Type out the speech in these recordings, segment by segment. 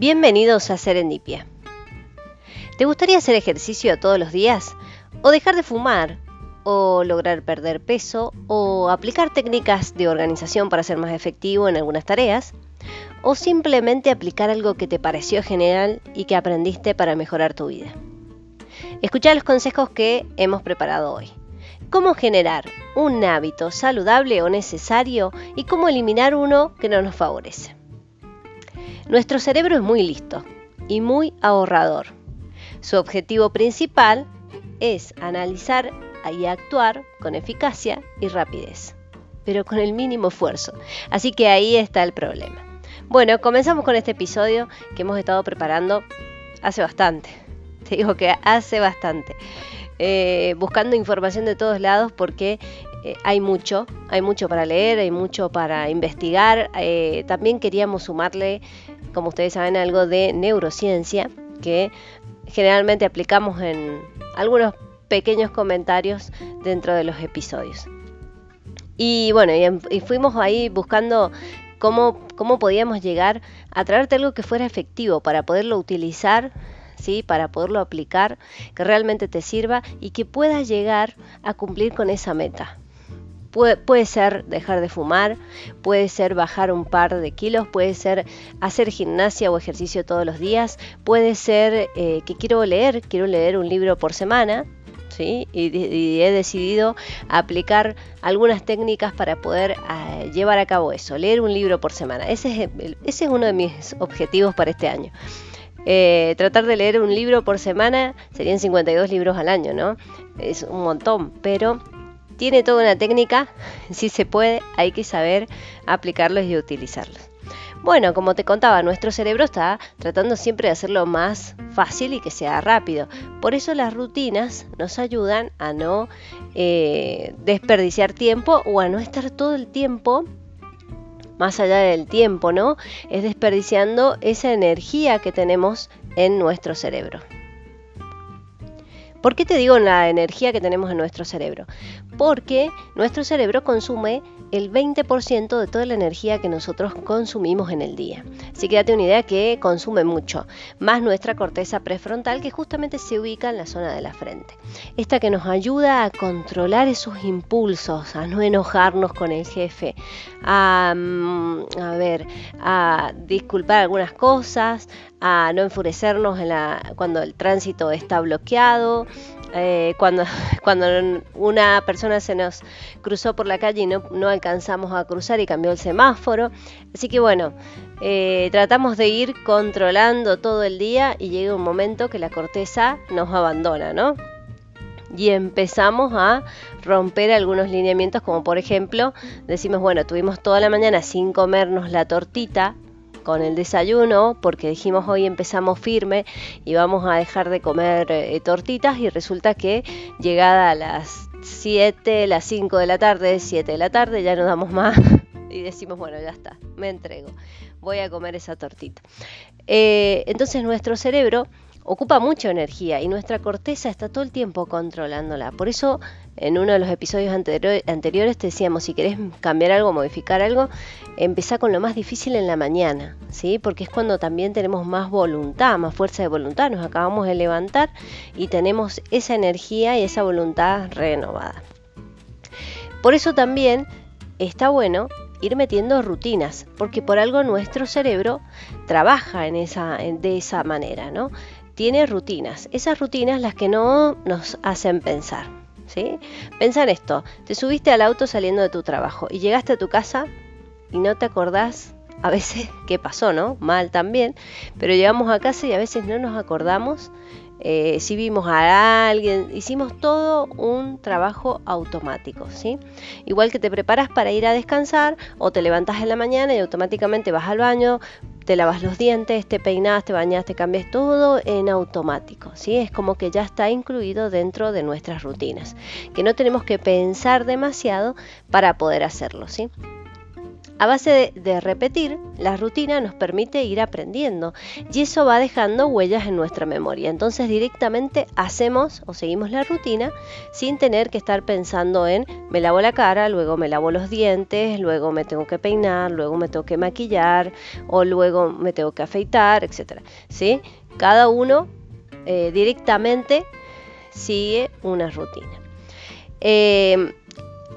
Bienvenidos a Serendipia. ¿Te gustaría hacer ejercicio todos los días? ¿O dejar de fumar? ¿O lograr perder peso? ¿O aplicar técnicas de organización para ser más efectivo en algunas tareas? ¿O simplemente aplicar algo que te pareció genial y que aprendiste para mejorar tu vida? Escucha los consejos que hemos preparado hoy. Cómo generar un hábito saludable o necesario y cómo eliminar uno que no nos favorece. Nuestro cerebro es muy listo y muy ahorrador. Su objetivo principal es analizar y actuar con eficacia y rapidez, pero con el mínimo esfuerzo. Así que ahí está el problema. Bueno, comenzamos con este episodio que hemos estado preparando hace bastante. Te digo que hace bastante. Eh, buscando información de todos lados porque eh, hay mucho, hay mucho para leer, hay mucho para investigar. Eh, también queríamos sumarle como ustedes saben, algo de neurociencia que generalmente aplicamos en algunos pequeños comentarios dentro de los episodios. Y bueno, y, fuimos ahí buscando cómo, cómo podíamos llegar a traerte algo que fuera efectivo para poderlo utilizar ¿Sí? para poderlo aplicar, que realmente te sirva y que puedas llegar a cumplir con esa meta. Puede, ser dejar de fumar, puede ser bajar un par de kilos, puede ser hacer gimnasia o ejercicio todos los días, puede ser eh, que quiero leer, quiero leer un libro por semana, ¿sí? Y, he decidido aplicar algunas técnicas para poder ah, llevar a cabo eso, leer un libro por semana. Ese es, uno de mis objetivos para este año. Eh, tratar de leer un libro por semana serían 52 libros al año, ¿no? Es un montón, pero tiene toda una técnica, si se puede, hay que saber aplicarlos y utilizarlos. Bueno, como te contaba, nuestro cerebro está tratando siempre de hacerlo más fácil y que sea rápido. Por eso las rutinas nos ayudan a no eh, desperdiciar tiempo o a no estar todo el tiempo más allá del tiempo, ¿no? Es desperdiciando esa energía que tenemos en nuestro cerebro. ¿Por qué te digo la energía que tenemos en nuestro cerebro? Porque nuestro cerebro consume el 20% de toda la energía que nosotros consumimos en el día. Así que date una idea que consume mucho, más nuestra corteza prefrontal que justamente se ubica en la zona de la frente. Esta que nos ayuda a controlar esos impulsos, a no enojarnos con el jefe, a, mm, ver, a disculpar algunas cosas, a no enfurecernos cuando el tránsito está bloqueado, eh, cuando, cuando una persona se nos cruzó por la calle y no, no, alcanzamos a cruzar y cambió el semáforo. Así que bueno, eh, tratamos de ir controlando todo el día y llega un momento que la corteza nos abandona, ¿no? Y empezamos a romper algunos lineamientos, como por ejemplo, decimos, bueno, tuvimos toda la mañana sin comernos la tortita, con el desayuno porque dijimos hoy empezamos firme y vamos a dejar de comer eh, tortitas y resulta que llegada a las 7, las 5 de la tarde, 7 de la tarde ya no damos más y decimos bueno ya está, me entrego, voy a comer esa tortita. Eh, entonces nuestro cerebro ocupa mucha energía y nuestra corteza está todo el tiempo controlándola. Por eso en uno de los episodios anteriores te decíamos, si querés cambiar algo, modificar algo, empezá con lo más difícil en la mañana, ¿sí? Porque es cuando también tenemos más voluntad, más fuerza de voluntad, nos acabamos de levantar y tenemos esa energía y esa voluntad renovada. Por eso también está bueno ir metiendo rutinas, porque por algo nuestro cerebro trabaja de esa manera, ¿no? Tiene rutinas. Esas rutinas las que no nos hacen pensar. ¿sí? Pensa en esto. Te subiste al auto saliendo de tu trabajo y llegaste a tu casa y no te acordás a veces qué pasó, ¿no? Mal también. Pero llegamos a casa y a veces no nos acordamos eh, si vimos a alguien, hicimos todo un trabajo automático, ¿sí? Igual que te preparas para ir a descansar o te levantas en la mañana y automáticamente vas al baño, te lavas los dientes, te peinas, te bañas, te cambias todo en automático, ¿sí? Es como que ya está incluido dentro de nuestras rutinas, que no tenemos que pensar demasiado para poder hacerlo, ¿sí? A base de, repetir, la rutina nos permite ir aprendiendo y eso va dejando huellas en nuestra memoria. Entonces directamente hacemos o seguimos la rutina sin tener que estar pensando en me lavo la cara, luego me lavo los dientes, luego me tengo que peinar, luego me tengo que maquillar o luego me tengo que afeitar, etc. ¿Sí? Cada uno eh, directamente sigue una rutina. Eh,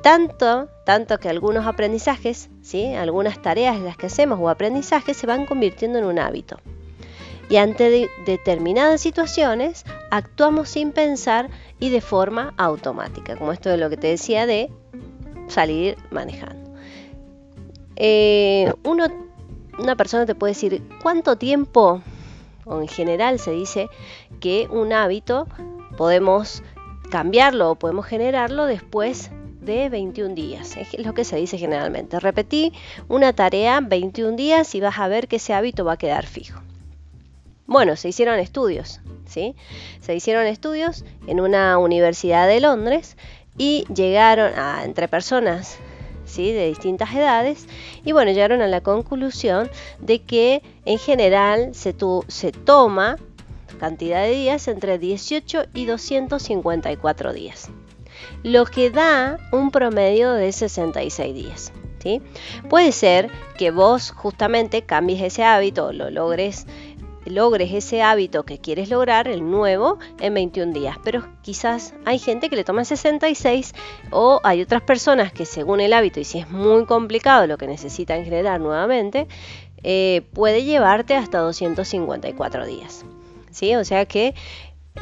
tanto, tanto que algunos aprendizajes, algunas tareas en las que hacemos o aprendizajes se van convirtiendo en un hábito. Y ante determinadas situaciones actuamos sin pensar y de forma automática, como esto de lo que te decía de salir manejando. Eh, una persona te puede decir cuánto tiempo, o en general se dice que un hábito podemos cambiarlo o podemos generarlo después de 21 días. Es lo que se dice generalmente. Repetí una tarea 21 días y vas a ver que ese hábito va a quedar fijo. Bueno, se hicieron estudios, ¿sí? Se hicieron estudios en una universidad de Londres y llegaron a, entre personas ¿sí? de distintas edades y bueno, llegaron a la conclusión de que en general se, se toma cantidad de días entre 18 y 254 días lo que da un promedio de 66 días. ¿sí? Puede ser que vos justamente cambies ese hábito, lo logres logres ese hábito que quieres lograr, el nuevo, en 21 días. Pero quizás hay gente que le toma 66 o hay otras personas que según el hábito, y si es muy complicado lo que necesitan generar nuevamente, eh, puede llevarte hasta 254 días. ¿sí? O sea que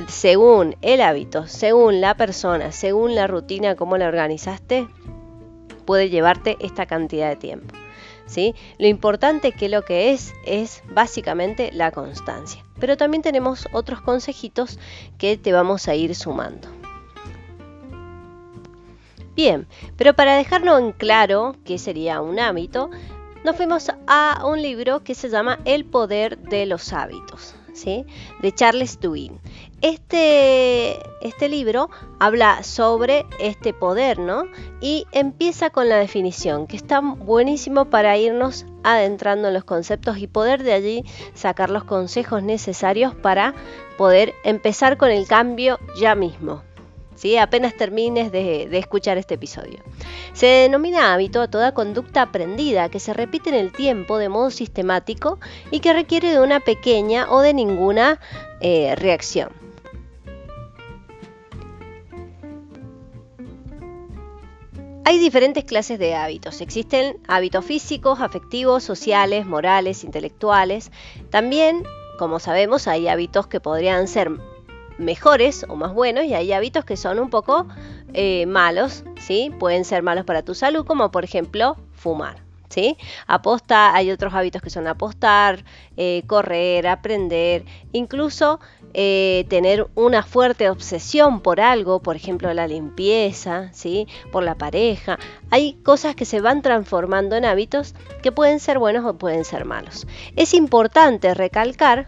según el hábito, según la persona, según la rutina, cómo la organizaste, puede llevarte esta cantidad de tiempo. ¿sí? Lo importante que lo que es es básicamente la constancia. Pero también tenemos otros consejitos que te vamos a ir sumando. Bien, pero para dejarlo en claro qué sería un hábito, nos fuimos a un libro que se llama El poder de los hábitos. de Charles Duhigg. Este, este libro habla sobre este poder, ¿no? Y empieza con la definición, que está buenísimo para irnos adentrando en los conceptos y poder de allí sacar los consejos necesarios para poder empezar con el cambio ya mismo. ¿Sí? apenas termines de, escuchar este episodio. Se denomina hábito a toda conducta aprendida que se repite en el tiempo de modo sistemático y que requiere de una pequeña o de ninguna eh, reacción. Hay diferentes clases de hábitos. Existen hábitos físicos, afectivos, sociales, morales, intelectuales. También, como sabemos, hay hábitos que podrían ser mejores o más buenos y hay hábitos que son un poco eh, malos, ¿sí? Pueden ser malos para tu salud, como por ejemplo fumar. ¿Sí? Aposta, hay otros hábitos que son apostar, eh, correr, aprender, incluso eh, tener una fuerte obsesión por algo, por ejemplo la limpieza, ¿sí? por la pareja. Hay cosas que se van transformando en hábitos que pueden ser buenos o pueden ser malos. Es importante recalcar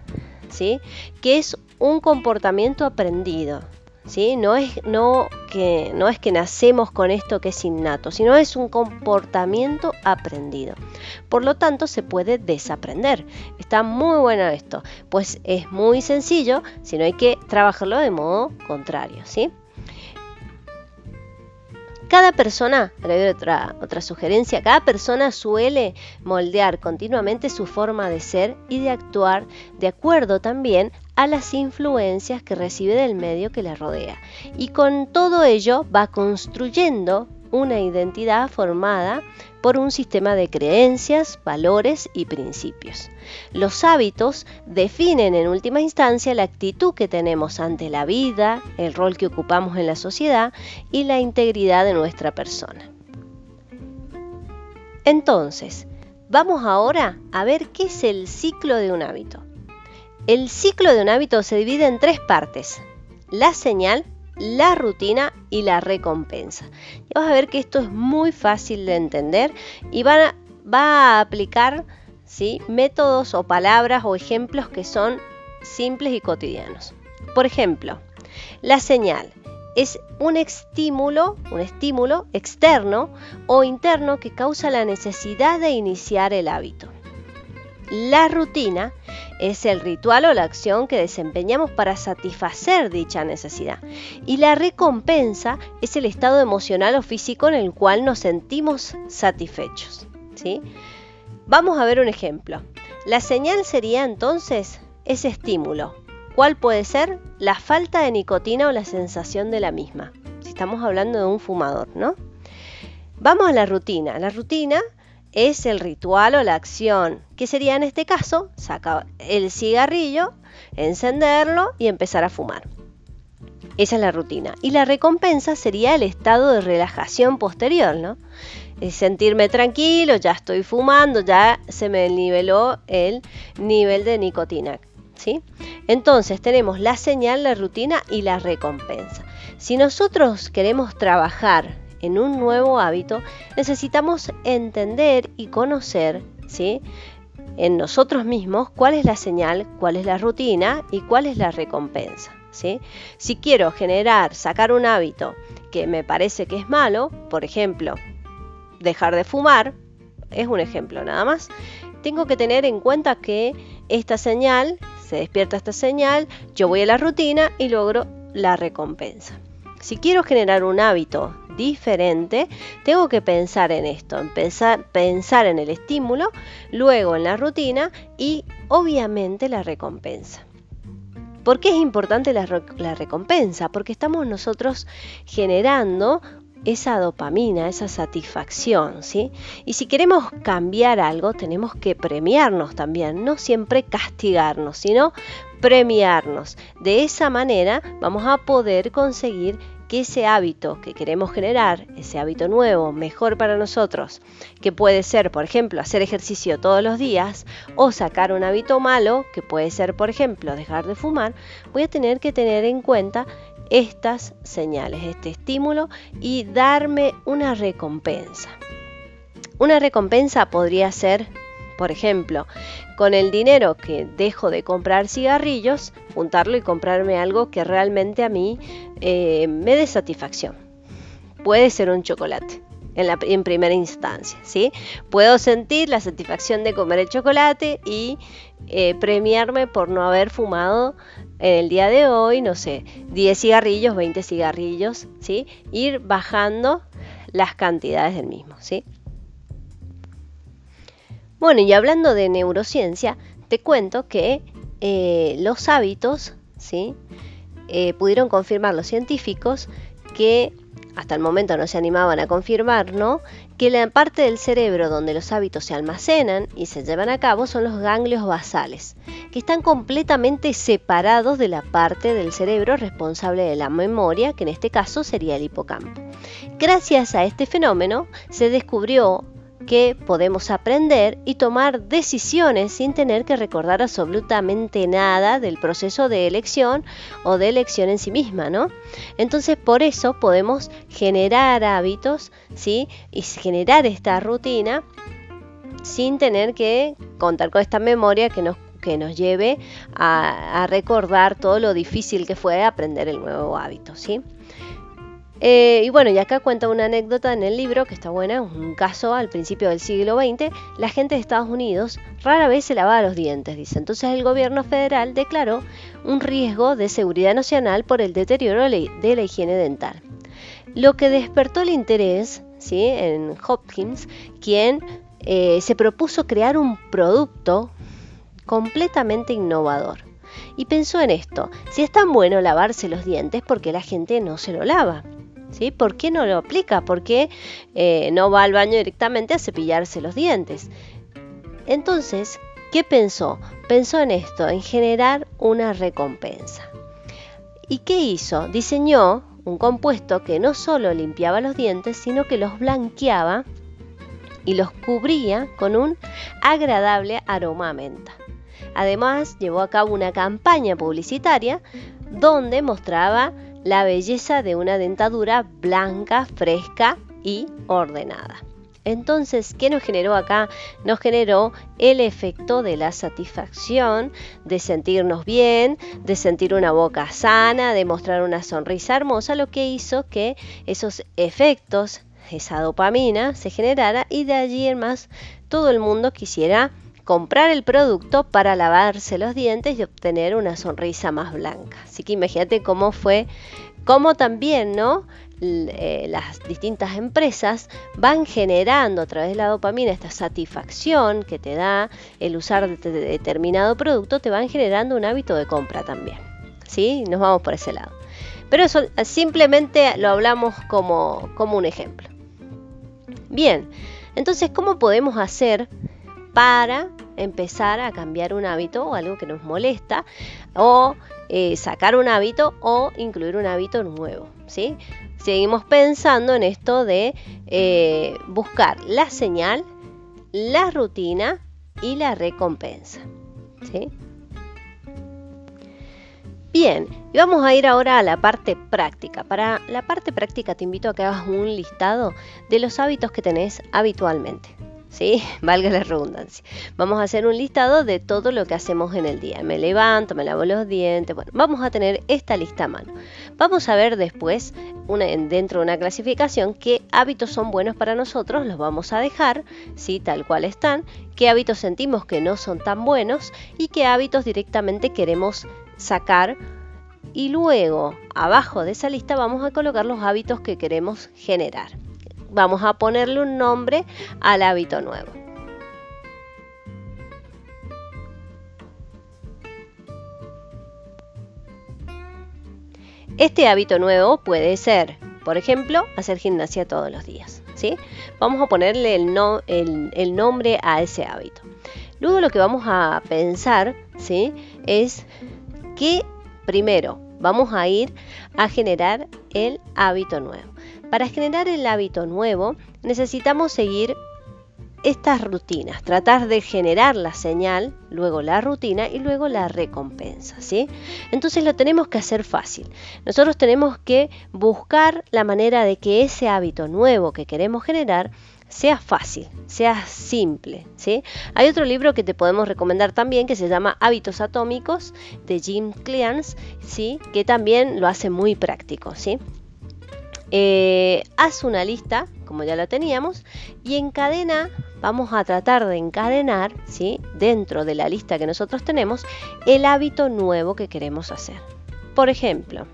¿sí? que es un comportamiento aprendido. ¿Sí? No, es, no, que, no es que nacemos con esto que es innato, sino es un comportamiento aprendido. Por lo tanto, se puede desaprender. Está muy bueno esto, pues es muy sencillo, sino hay que trabajarlo de modo contrario. ¿sí? Cada persona, otra, otra sugerencia, cada persona suele moldear continuamente su forma de ser y de actuar de acuerdo también a las influencias que recibe del medio que le rodea. Y con todo ello va construyendo una identidad formada por un sistema de creencias, valores y principios. Los hábitos definen en última instancia la actitud que tenemos ante la vida, el rol que ocupamos en la sociedad y la integridad de nuestra persona. Entonces, vamos ahora a ver qué es el ciclo de un hábito. El ciclo de un hábito se divide en tres partes. La señal, la rutina y la recompensa. Y vas a ver que esto es muy fácil de entender y va a aplicar ¿sí? métodos o palabras o ejemplos que son simples y cotidianos. Por ejemplo, la señal es un estímulo, un estímulo externo o interno que causa la necesidad de iniciar el hábito. La rutina es el ritual o la acción que desempeñamos para satisfacer dicha necesidad. Y la recompensa es el estado emocional o físico en el cual nos sentimos satisfechos. ¿sí? Vamos a ver un ejemplo. La señal sería entonces ese estímulo. ¿Cuál puede ser? La falta de nicotina o la sensación de la misma. Si estamos hablando de un fumador, ¿no? Vamos a la rutina. La rutina es el ritual o la acción, que sería en este caso sacar el cigarrillo, encenderlo y empezar a fumar. Esa es la rutina. Y la recompensa sería el estado de relajación posterior, ¿no? Sentirme tranquilo, ya estoy fumando, ya se me niveló el nivel de nicotina. ¿sí? Entonces tenemos la señal, la rutina y la recompensa. Si nosotros queremos trabajar en un nuevo hábito, necesitamos entender y conocer, ¿sí? En nosotros mismos cuál es la señal, cuál es la rutina y cuál es la recompensa. ¿sí? Si quiero generar, sacar un hábito que me parece que es malo, por ejemplo, dejar de fumar, es un ejemplo nada más, tengo que tener en cuenta que esta señal, se despierta esta señal, yo voy a la rutina y logro la recompensa. Si quiero generar un hábito diferente, tengo que pensar en esto, empezar, pensar en el estímulo, luego en la rutina y obviamente la recompensa. ¿Por qué es importante la, la, recompensa? Porque estamos nosotros generando esa dopamina, esa satisfacción, ¿sí? Y si queremos cambiar algo, tenemos que premiarnos también, no siempre castigarnos, sino premiarnos. De esa manera vamos a poder conseguir ese hábito que queremos generar, ese hábito nuevo, mejor para nosotros, que puede ser, por ejemplo, hacer ejercicio todos los días o sacar un hábito malo, que puede ser, por ejemplo, dejar de fumar, voy a tener que tener en cuenta estas señales, este estímulo y darme una recompensa. Una recompensa podría ser, por ejemplo, con el dinero que dejo de comprar cigarrillos, juntarlo y comprarme algo que realmente a mí eh, me dé satisfacción. Puede ser un chocolate. En, la, primera instancia, ¿sí? Puedo sentir la satisfacción de comer el chocolate y eh, premiarme por no haber fumado en el día de hoy, no sé, 10 cigarrillos, 20 cigarrillos, ¿sí? Ir bajando las cantidades del mismo, ¿sí? Bueno, y hablando de neurociencia, te cuento que eh, los hábitos, ¿sí? Eh, pudieron confirmar los científicos que hasta el momento no se animaban a confirmar, ¿no? Que la parte del cerebro donde los hábitos se almacenan y se llevan a cabo son los ganglios basales, que están completamente separados de la parte del cerebro responsable de la memoria, que en este caso sería el hipocampo. Gracias a este fenómeno se descubrió que podemos aprender y tomar decisiones sin tener que recordar absolutamente nada del proceso de elección o de elección en sí misma, ¿no? Entonces, por eso podemos generar hábitos, ¿sí? Y generar esta rutina sin tener que contar con esta memoria que nos que nos lleve a, a recordar todo lo difícil que fue aprender el nuevo hábito, ¿sí? Eh, y bueno, y acá cuenta una anécdota en el libro que está buena, un caso al principio del siglo XX, la gente de Estados Unidos rara vez se lavaba los dientes, dice. Entonces el gobierno federal declaró un riesgo de seguridad nacional por el deterioro de la higiene dental. Lo que despertó el interés ¿sí? en Hopkins, quien eh, se propuso crear un producto completamente innovador. Y pensó en esto, si es tan bueno lavarse los dientes, ¿por qué la gente no se lo lava? ¿Por qué no lo aplica? ¿Por qué eh, no va al baño directamente a cepillarse los dientes? Entonces, ¿qué pensó? Pensó en esto, en generar una recompensa. ¿Y qué hizo? Diseñó un compuesto que no solo limpiaba los dientes, sino que los blanqueaba y los cubría con un agradable aroma a menta. Además, llevó a cabo una campaña publicitaria donde mostraba la belleza de una dentadura blanca, fresca y ordenada. Entonces, ¿qué nos generó acá? Nos generó el efecto de la satisfacción, de sentirnos bien, de sentir una boca sana, de mostrar una sonrisa hermosa, lo que hizo que esos efectos, esa dopamina, se generara y de allí en más todo el mundo quisiera comprar el producto para lavarse los dientes y obtener una sonrisa más blanca. Así que imagínate cómo fue, cómo también, ¿no? Eh, las distintas empresas van generando a través de la dopamina esta satisfacción que te da el usar determinado producto, te van generando un hábito de compra también. ¿Sí? Nos vamos por ese lado. Pero eso simplemente lo hablamos como, como un ejemplo. Bien, entonces, ¿cómo podemos hacer para empezar a cambiar un hábito o algo que nos molesta o eh, sacar un hábito o incluir un hábito nuevo. ¿sí? Seguimos pensando en esto de eh, buscar la señal, la rutina y la recompensa. ¿sí? Bien, y vamos a ir ahora a la parte práctica. Para la parte práctica te invito a que hagas un listado de los hábitos que tenés habitualmente. ¿Sí? Valga la redundancia. Vamos a hacer un listado de todo lo que hacemos en el día. Me levanto, me lavo los dientes, bueno, vamos a tener esta lista a mano. Vamos a ver después, dentro de una clasificación, qué hábitos son buenos para nosotros, los vamos a dejar, ¿sí? Tal cual están, qué hábitos sentimos que no son tan buenos y qué hábitos directamente queremos sacar y luego abajo de esa lista vamos a colocar los hábitos que queremos generar vamos a ponerle un nombre al hábito nuevo. Este hábito nuevo puede ser, por ejemplo, hacer gimnasia todos los días. ¿sí? Vamos a ponerle el, el, nombre a ese hábito. Luego lo que vamos a pensar ¿sí? es que primero vamos a ir a generar el hábito nuevo. Para generar el hábito nuevo necesitamos seguir estas rutinas, tratar de generar la señal, luego la rutina y luego la recompensa, ¿sí? Entonces lo tenemos que hacer fácil. Nosotros tenemos que buscar la manera de que ese hábito nuevo que queremos generar sea fácil, sea simple, ¿sí? Hay otro libro que te podemos recomendar también que se llama Hábitos Atómicos de Jim Cleance, ¿sí? Que también lo hace muy práctico, ¿sí? Eh, haz una lista, como ya la teníamos, y encadena, vamos a tratar de encadenar, ¿sí? dentro de la lista que nosotros tenemos, el hábito nuevo que queremos hacer. Por ejemplo,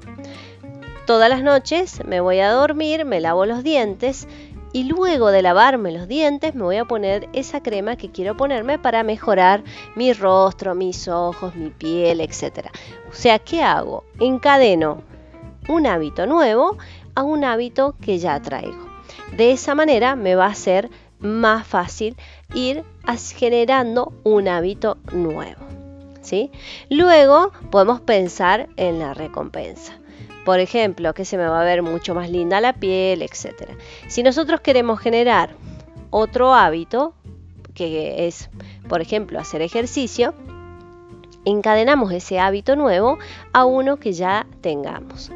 todas las noches me voy a dormir, me lavo los dientes, y luego de lavarme los dientes me voy a poner esa crema que quiero ponerme para mejorar mi rostro, mis ojos, mi piel, etc. O sea, ¿qué hago? Encadeno un hábito nuevo un hábito que ya traigo. De esa manera me va a ser más fácil ir generando un hábito nuevo. ¿sí? Luego podemos pensar en la recompensa. Por ejemplo, que se me va a ver mucho más linda la piel, etc. Si nosotros queremos generar otro hábito, que es, por ejemplo, hacer ejercicio, encadenamos ese hábito nuevo a uno que ya tengamos.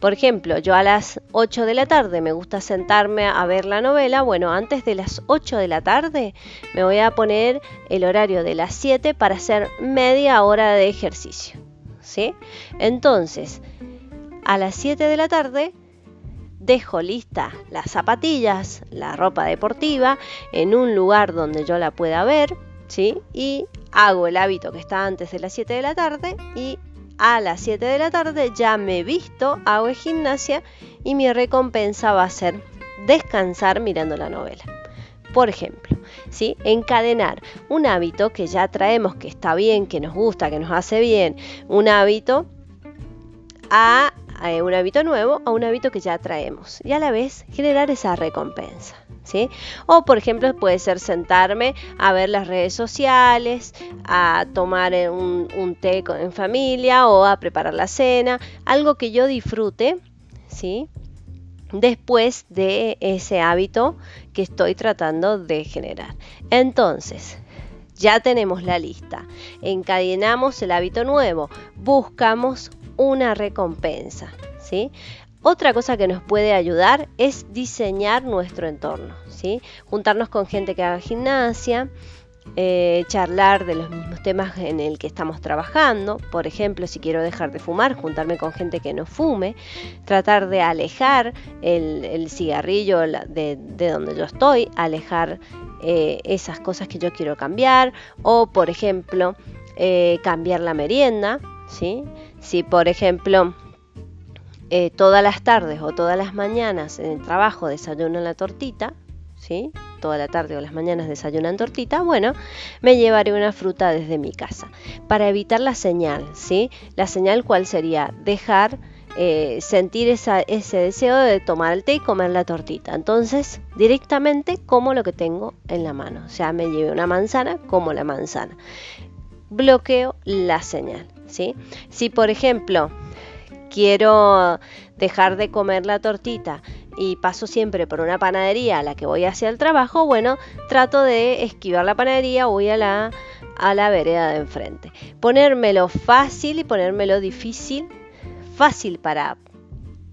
Por ejemplo, yo a las 8 de la tarde me gusta sentarme a ver la novela. Bueno, antes de las 8 de la tarde me voy a poner el horario de las 7 para hacer media hora de ejercicio. ¿sí? Entonces, a las 7 de la tarde dejo lista las zapatillas, la ropa deportiva, en un lugar donde yo la pueda ver, ¿sí? Y hago el hábito que está antes de las 7 de la tarde y a las 7 de la tarde ya me visto, hago gimnasia y mi recompensa va a ser descansar mirando la novela. Por ejemplo, ¿sí? encadenar un hábito que ya traemos, que está bien, que nos gusta, que nos hace bien, un hábito a, a un hábito nuevo, a un hábito que ya traemos y a la vez generar esa recompensa. O por ejemplo puede ser sentarme a ver las redes sociales, a tomar un, té en familia o a preparar la cena, algo que yo disfrute, ¿sí? Después de ese hábito que estoy tratando de generar. Entonces, ya tenemos la lista. Encadenamos el hábito nuevo. Buscamos una recompensa. ¿sí? Otra cosa que nos puede ayudar es diseñar nuestro entorno, ¿sí? Juntarnos con gente que haga gimnasia, eh, charlar de los mismos temas en el que estamos trabajando. Por ejemplo, si quiero dejar de fumar, juntarme con gente que no fume, tratar de alejar el, cigarrillo de, donde yo estoy, alejar eh, esas cosas que yo quiero cambiar, o por ejemplo, eh, cambiar la merienda. ¿sí? Si por ejemplo eh, todas las tardes o todas las mañanas en el trabajo desayunan la tortita, ¿sí? Toda la tarde o las mañanas desayunan tortita, bueno, me llevaré una fruta desde mi casa para evitar la señal, ¿sí? La señal cuál sería dejar eh, sentir ese deseo de tomar el té y comer la tortita. Entonces, directamente como lo que tengo en la mano. O sea, me lleve una manzana, como la manzana. Bloqueo la señal, ¿sí? Si, por ejemplo, quiero dejar de comer la tortita y paso siempre por una panadería a la que voy hacia el trabajo, bueno, trato de esquivar la panadería, voy a la, a la vereda de enfrente. Ponérmelo fácil y ponérmelo difícil. Fácil para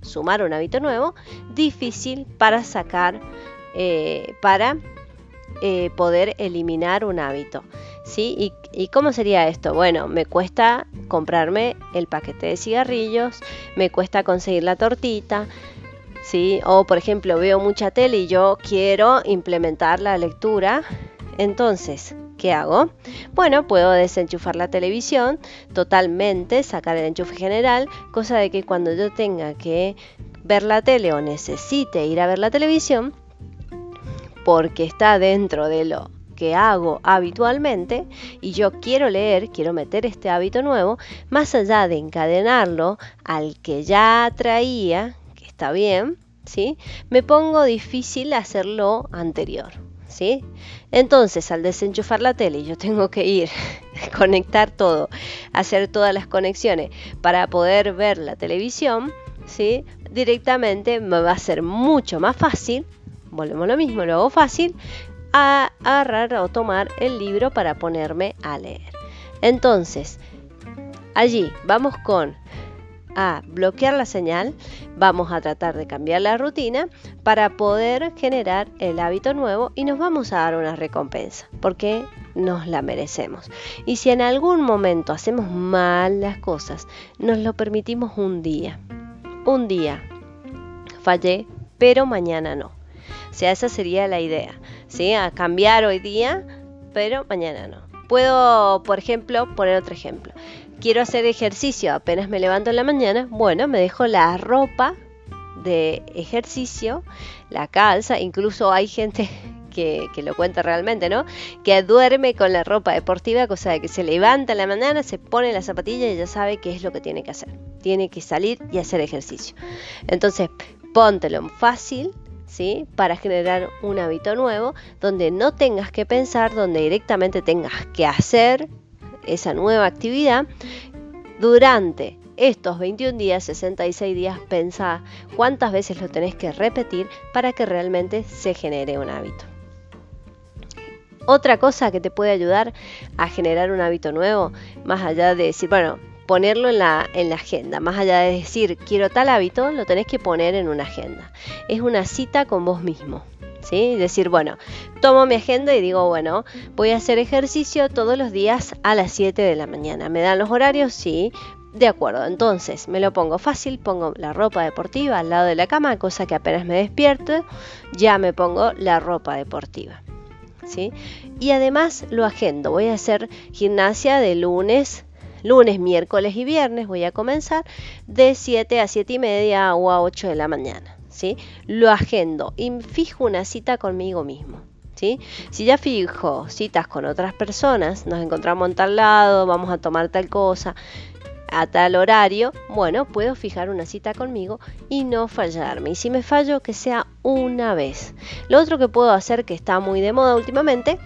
sumar un hábito nuevo, difícil para sacar, eh, para eh, poder eliminar un hábito. ¿Sí? ¿Y, cómo sería esto? Bueno, me cuesta comprarme el paquete de cigarrillos, me cuesta conseguir la tortita, ¿sí? O por ejemplo, veo mucha tele y yo quiero implementar la lectura. Entonces, ¿qué hago? Bueno, puedo desenchufar la televisión totalmente, sacar el enchufe general, cosa de que cuando yo tenga que ver la tele o necesite ir a ver la televisión, porque está dentro de lo que hago habitualmente y yo quiero leer, quiero meter este hábito nuevo, más allá de encadenarlo al que ya traía, que está bien, ¿sí? Me pongo difícil hacerlo anterior, ¿sí? Entonces, al desenchufar la tele, yo tengo que ir, conectar todo, hacer todas las conexiones para poder ver la televisión, ¿sí? Directamente me va a ser mucho más fácil volvemos lo mismo, lo hago fácil, a agarrar o tomar el libro para ponerme a leer. Entonces, allí vamos con a bloquear la señal, vamos a tratar de cambiar la rutina para poder generar el hábito nuevo y nos vamos a dar una recompensa, porque nos la merecemos. Y si en algún momento hacemos mal las cosas, nos lo permitimos un día. Un día. Fallé, pero mañana no. O sea, esa sería la idea. ¿sí? A cambiar hoy día, pero mañana no. Puedo, por ejemplo, poner otro ejemplo. Quiero hacer ejercicio, apenas me levanto en la mañana, bueno, me dejo la ropa de ejercicio, la calza, incluso hay gente que, que, lo cuenta realmente, ¿no? Que duerme con la ropa deportiva, cosa de que se levanta en la mañana, se pone la zapatilla y ya sabe qué es lo que tiene que hacer. Tiene que salir y hacer ejercicio. Entonces, póntelo fácil, para generar un hábito nuevo donde no tengas que pensar, donde directamente tengas que hacer esa nueva actividad durante estos 21 días, 66 días, pensá cuántas veces lo tenés que repetir para que realmente se genere un hábito. Otra cosa que te puede ayudar a generar un hábito nuevo, más allá de decir, bueno, ponerlo en la, en la agenda. Más allá de decir quiero tal hábito, lo tenés que poner en una agenda. Es una cita con vos mismo. ¿Sí? Decir, bueno, tomo mi agenda y digo, bueno, voy a hacer ejercicio todos los días a las 7 de la mañana. ¿Me dan los horarios? Sí. De acuerdo, entonces me lo pongo fácil, pongo la ropa deportiva al lado de la cama, cosa que apenas me despierto, ya me pongo la ropa deportiva. ¿sí? Y además lo agendo, voy a hacer gimnasia de lunes lunes, miércoles y viernes voy a comenzar de 7 a 7 y media o a 8 de la mañana. ¿sí? Lo agendo y fijo una cita conmigo mismo. ¿sí? Si ya fijo citas con otras personas, nos encontramos en tal lado, vamos a tomar tal cosa, a tal horario, bueno, puedo fijar una cita conmigo y no fallarme. Y si me fallo, que sea una vez. Lo otro que puedo hacer, que está muy de moda últimamente,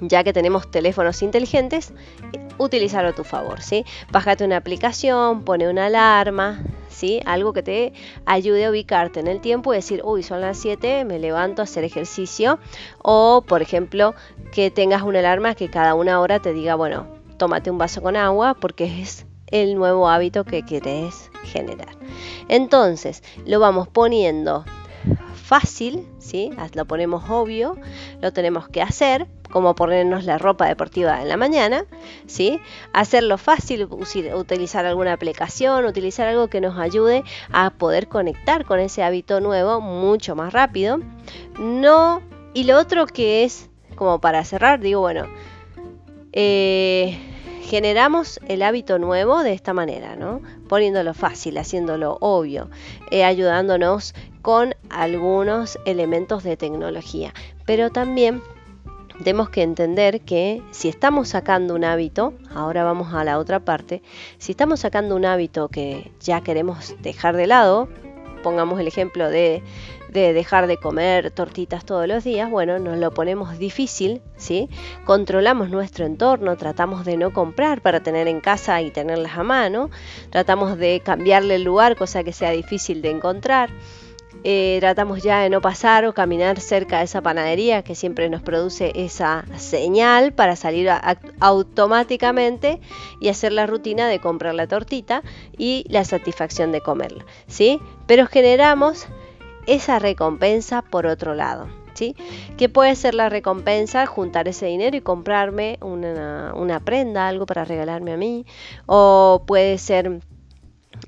ya que tenemos teléfonos inteligentes, utilizarlo a tu favor, ¿sí? Bájate una aplicación, pone una alarma, ¿sí? Algo que te ayude a ubicarte en el tiempo y decir, uy, son las 7, me levanto a hacer ejercicio. O, por ejemplo, que tengas una alarma que cada una hora te diga, bueno, tómate un vaso con agua porque es el nuevo hábito que querés generar. Entonces, lo vamos poniendo fácil, ¿sí? Lo ponemos obvio, lo tenemos que hacer, como ponernos la ropa deportiva en la mañana, ¿sí? Hacerlo fácil, utilizar alguna aplicación, utilizar algo que nos ayude a poder conectar con ese hábito nuevo mucho más rápido. No, y lo otro que es, como para cerrar, digo, bueno, eh, generamos el hábito nuevo de esta manera, ¿no? Poniéndolo fácil, haciéndolo obvio, eh, ayudándonos con algunos elementos de tecnología. Pero también tenemos que entender que si estamos sacando un hábito, ahora vamos a la otra parte, si estamos sacando un hábito que ya queremos dejar de lado, pongamos el ejemplo de, dejar de comer tortitas todos los días, bueno, nos lo ponemos difícil, ¿sí? Controlamos nuestro entorno, tratamos de no comprar para tener en casa y tenerlas a mano, tratamos de cambiarle el lugar, cosa que sea difícil de encontrar. Eh, tratamos ya de no pasar o caminar cerca de esa panadería que siempre nos produce esa señal para salir automáticamente y hacer la rutina de comprar la tortita y la satisfacción de comerla, ¿sí? Pero generamos esa recompensa por otro lado. ¿Sí? Que puede ser la recompensa, juntar ese dinero y comprarme una, prenda, algo para regalarme a mí, o puede ser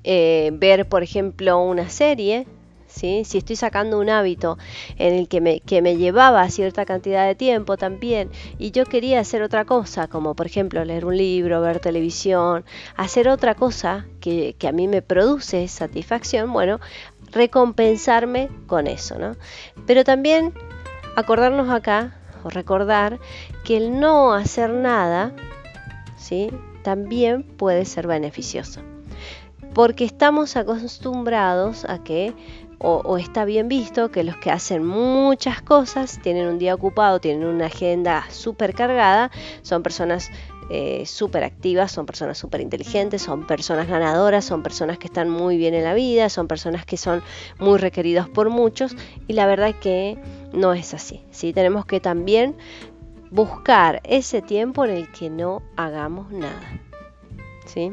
eh, ver, por ejemplo, una serie, si estoy sacando un hábito en el que me, que me llevaba cierta cantidad de tiempo también y yo quería hacer otra cosa, como por ejemplo leer un libro, ver televisión, hacer otra cosa que, que a mí me produce satisfacción, bueno, recompensarme con eso, ¿no? Pero también acordarnos acá, o recordar, que el no hacer nada, ¿sí? También puede ser beneficioso. Porque estamos acostumbrados a que o, está bien visto que los que hacen muchas cosas, tienen un día ocupado, tienen una agenda súper cargada, son personas eh, súper activas, son personas súper inteligentes, son personas ganadoras, son personas que están muy bien en la vida, son personas que son muy requeridos por muchos y la verdad que no es así. ¿sí? Tenemos que también buscar ese tiempo en el que no hagamos nada. ¿sí?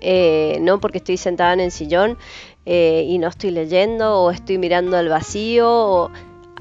Eh, no porque estoy sentada en el sillón eh, y no estoy leyendo o estoy mirando al vacío. O...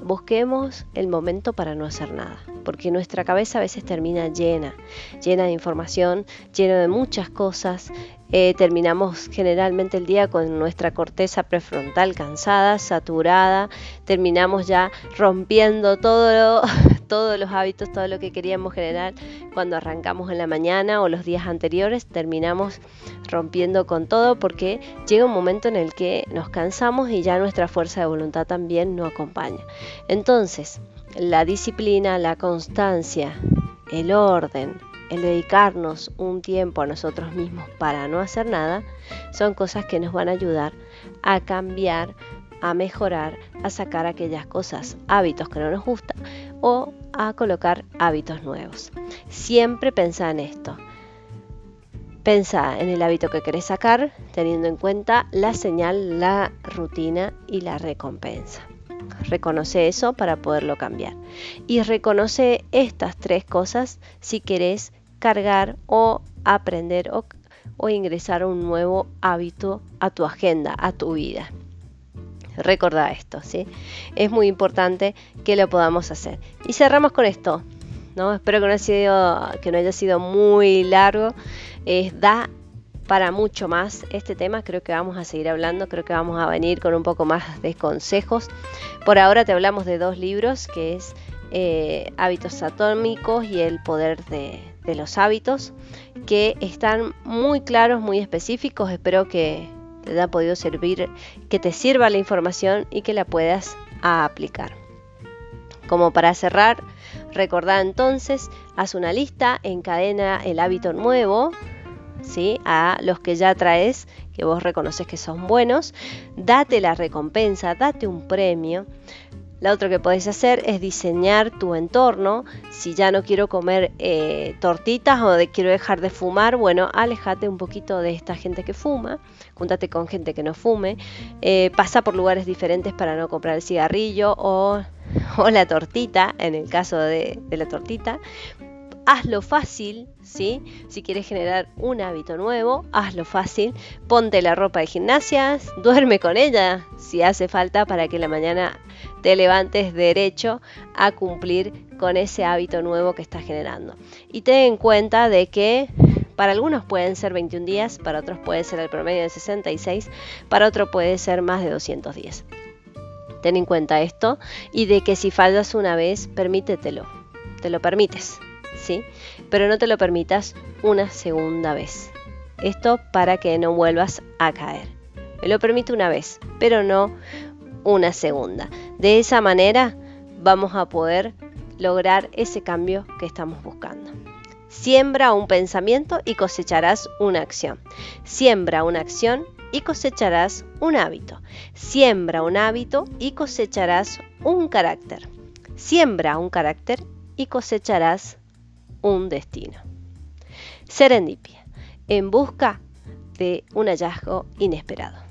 Busquemos el momento para no hacer nada, porque nuestra cabeza a veces termina llena, llena de información, llena de muchas cosas. Eh, terminamos generalmente el día con nuestra corteza prefrontal cansada, saturada, terminamos ya rompiendo todo todos los hábitos, todo lo que queríamos generar cuando arrancamos en la mañana o los días anteriores, terminamos rompiendo con todo porque llega un momento en el que nos cansamos y ya nuestra fuerza de voluntad también no acompaña. Entonces, la disciplina, la constancia, el orden, el dedicarnos un tiempo a nosotros mismos para no hacer nada, son cosas que nos van a ayudar a cambiar a mejorar, a sacar aquellas cosas, hábitos que no nos gustan o a colocar hábitos nuevos. Siempre pensa en esto. Pensa en el hábito que querés sacar, teniendo en cuenta la señal, la rutina y la recompensa. Reconoce eso para poderlo cambiar. Y reconoce estas tres cosas si querés cargar o aprender o, ingresar un nuevo hábito a tu agenda, a tu vida. Recordá esto, ¿sí? Es muy importante que lo podamos hacer. Y cerramos con esto, ¿no? Espero que no haya sido, que no haya sido muy largo. da para mucho más este tema, creo que vamos a seguir hablando, creo que vamos a venir con un poco más de consejos. Por ahora te hablamos de dos libros, que es eh, Hábitos Atómicos y El Poder de, de los Hábitos, que están muy claros, muy específicos, espero que, te haya podido servir, que te sirva la información y que la puedas aplicar. Como para cerrar, recordá entonces, haz una lista, encadena el hábito nuevo, ¿sí? a los que ya traes, que vos reconoces que son buenos, date la recompensa, date un premio, la otra que podés hacer es diseñar tu entorno. Si ya no quiero comer eh, tortitas o de, quiero dejar de fumar, bueno, alejate un poquito de esta gente que fuma, júntate con gente que no fume, eh, pasa por lugares diferentes para no comprar el cigarrillo o, la tortita, en el caso de, la tortita. hazlo fácil, ¿sí? Si quieres generar un hábito nuevo, hazlo fácil. Ponte la ropa de gimnasia, duerme con ella si hace falta para que la mañana te levantes derecho a cumplir con ese hábito nuevo que estás generando. Y ten en cuenta de que para algunos pueden ser 21 días, para otros puede ser el promedio de 66, para otro puede ser más de 210. Ten en cuenta esto y de que si fallas una vez, permítetelo. Te lo permites. ¿sí? Pero no te lo permitas una segunda vez. Esto para que no vuelvas a caer. Me lo permito una vez, pero no una segunda. De esa manera vamos a poder lograr ese cambio que estamos buscando. Siembra un pensamiento y cosecharás una acción. Siembra una acción y cosecharás un hábito. Siembra un hábito y cosecharás un carácter. Siembra un carácter y cosecharás un destino. Serendipia, en busca de un hallazgo inesperado.